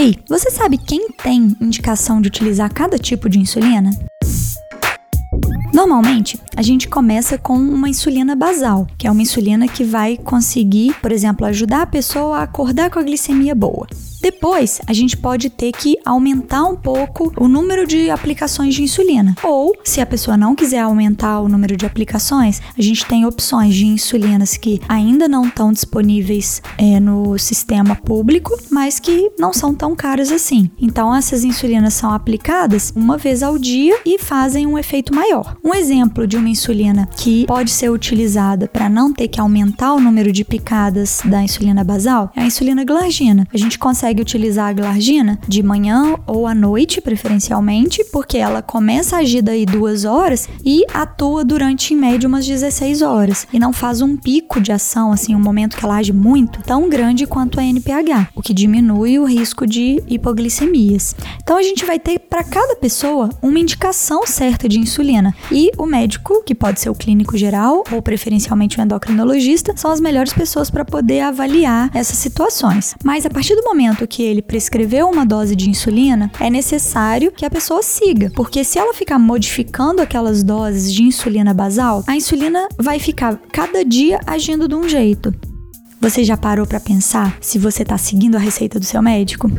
Ei, você sabe quem tem indicação de utilizar cada tipo de insulina? Normalmente, a gente começa com uma insulina basal, que é uma insulina que vai conseguir, por exemplo, ajudar a pessoa a acordar com a glicemia boa. Depois, a gente pode ter que aumentar um pouco o número de aplicações de insulina. Ou, se a pessoa não quiser aumentar o número de aplicações, a gente tem opções de insulinas que ainda não estão disponíveis é, no sistema público, mas que não são tão caras assim. Então, essas insulinas são aplicadas uma vez ao dia e fazem um efeito maior. Um exemplo de uma insulina que pode ser utilizada para não ter que aumentar o número de picadas da insulina basal é a insulina glargina. A gente consegue consegue utilizar a glargina de manhã ou à noite, preferencialmente, porque ela começa a agir daí duas horas e atua durante, em média, umas 16 horas. E não faz um pico de ação, assim, um momento que ela age muito, tão grande quanto a NPH, o que diminui o risco de hipoglicemias. Então a gente vai ter para cada pessoa uma indicação certa de insulina. E o médico, que pode ser o clínico geral ou preferencialmente o endocrinologista, são as melhores pessoas para poder avaliar essas situações. Mas a partir do momento momento que ele prescreveu uma dose de insulina, é necessário que a pessoa siga, porque se ela ficar modificando aquelas doses de insulina basal, a insulina vai ficar cada dia agindo de um jeito. Você já parou para pensar se você está seguindo a receita do seu médico?